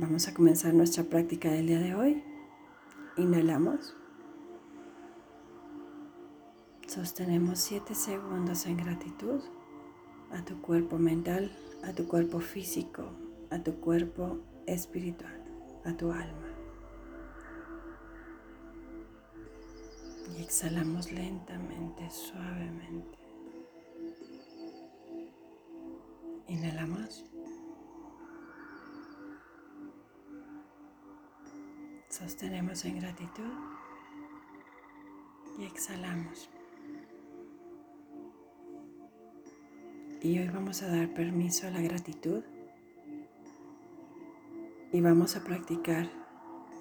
Vamos a comenzar nuestra práctica del día de hoy. Inhalamos. Sostenemos 7 segundos en gratitud a tu cuerpo mental, a tu cuerpo físico, a tu cuerpo espiritual, a tu alma. Y exhalamos lentamente, suavemente. Inhalamos. Sostenemos en gratitud y exhalamos. Y hoy vamos a dar permiso a la gratitud y vamos a practicar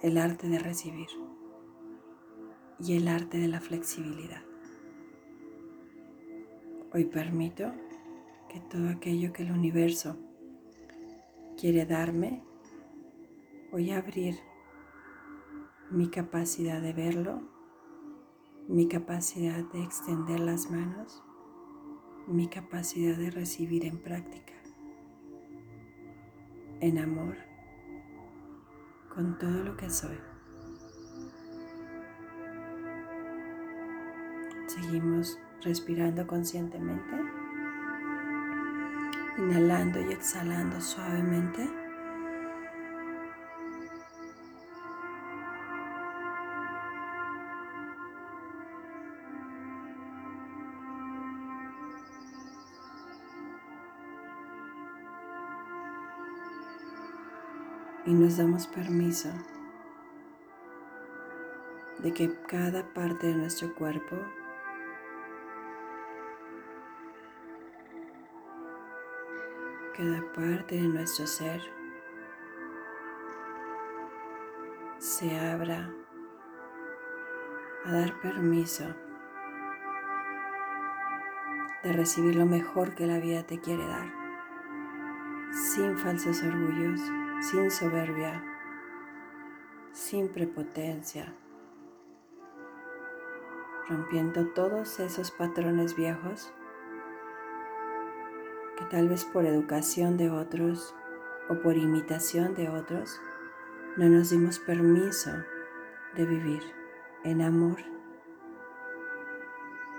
el arte de recibir y el arte de la flexibilidad. Hoy permito que todo aquello que el universo quiere darme, voy a abrir mi capacidad de verlo, mi capacidad de extender las manos, mi capacidad de recibir en práctica, en amor, con todo lo que soy. Seguimos respirando conscientemente, inhalando y exhalando suavemente. Y nos damos permiso de que cada parte de nuestro cuerpo cada parte de nuestro ser se abra a dar permiso de recibir lo mejor que la vida te quiere dar, sin falsos orgullos, sin soberbia, sin prepotencia, rompiendo todos esos patrones viejos que tal vez por educación de otros o por imitación de otros no nos dimos permiso de vivir en amor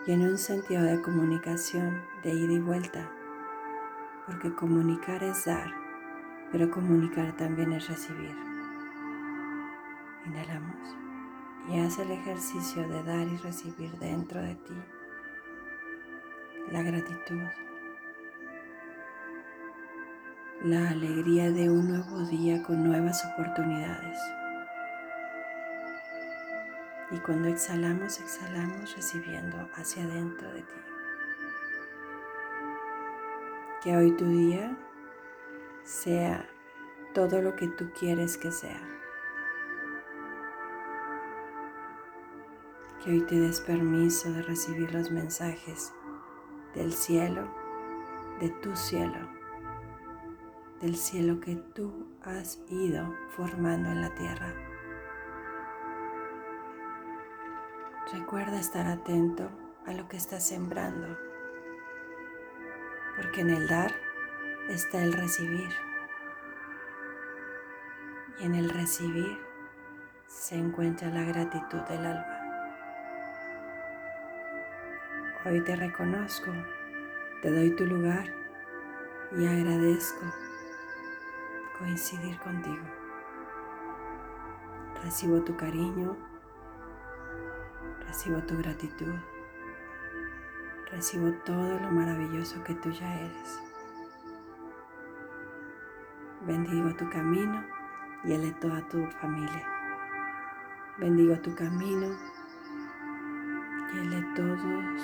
y en un sentido de comunicación de ida y vuelta, porque comunicar es dar pero comunicar también es recibir. Inhalamos y haz el ejercicio de dar y recibir dentro de ti la gratitud, la alegría de un nuevo día con nuevas oportunidades. Y cuando exhalamos, exhalamos recibiendo hacia adentro de ti. Que hoy tu día sea todo lo que tú quieres que sea. Que hoy te des permiso de recibir los mensajes del cielo, de tu cielo, del cielo que tú has ido formando en la tierra. Recuerda estar atento a lo que estás sembrando, porque en el dar está el recibir. Y en el recibir se encuentra la gratitud del alma. Hoy te reconozco, te doy tu lugar y agradezco coincidir contigo. Recibo tu cariño, recibo tu gratitud, recibo todo lo maravilloso que tú ya eres. Bendigo tu camino y el de toda tu familia. Bendigo tu camino y el de todos,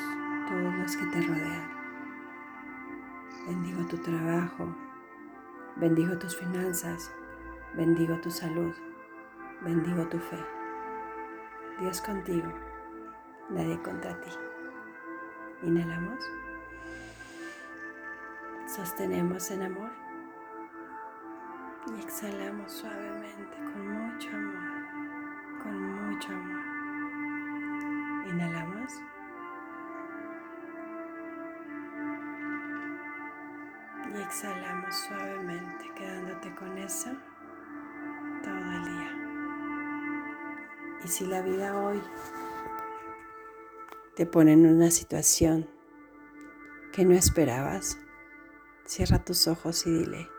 todos los que te rodean. Bendigo tu trabajo, bendigo tus finanzas, bendigo tu salud, bendigo tu fe. Dios contigo, nadie contra ti. Inhalamos. Sostenemos en amor y exhalamos suavemente con mucho amor, con mucho amor. Inhalamos. Y exhalamos suavemente, quedándote con eso todo el día. Y si la vida hoy te pone en una situación que no esperabas, cierra tus ojos y dile,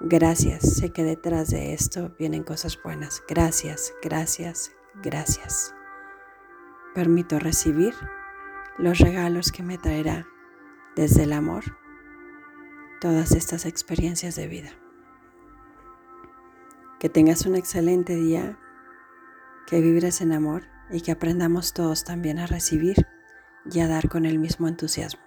gracias, sé que detrás de esto vienen cosas buenas. Gracias, gracias, gracias. Permito recibir los regalos que me traerá desde el amor todas estas experiencias de vida. Que tengas un excelente día, que vibres en amor y que aprendamos todos también a recibir y a dar con el mismo entusiasmo.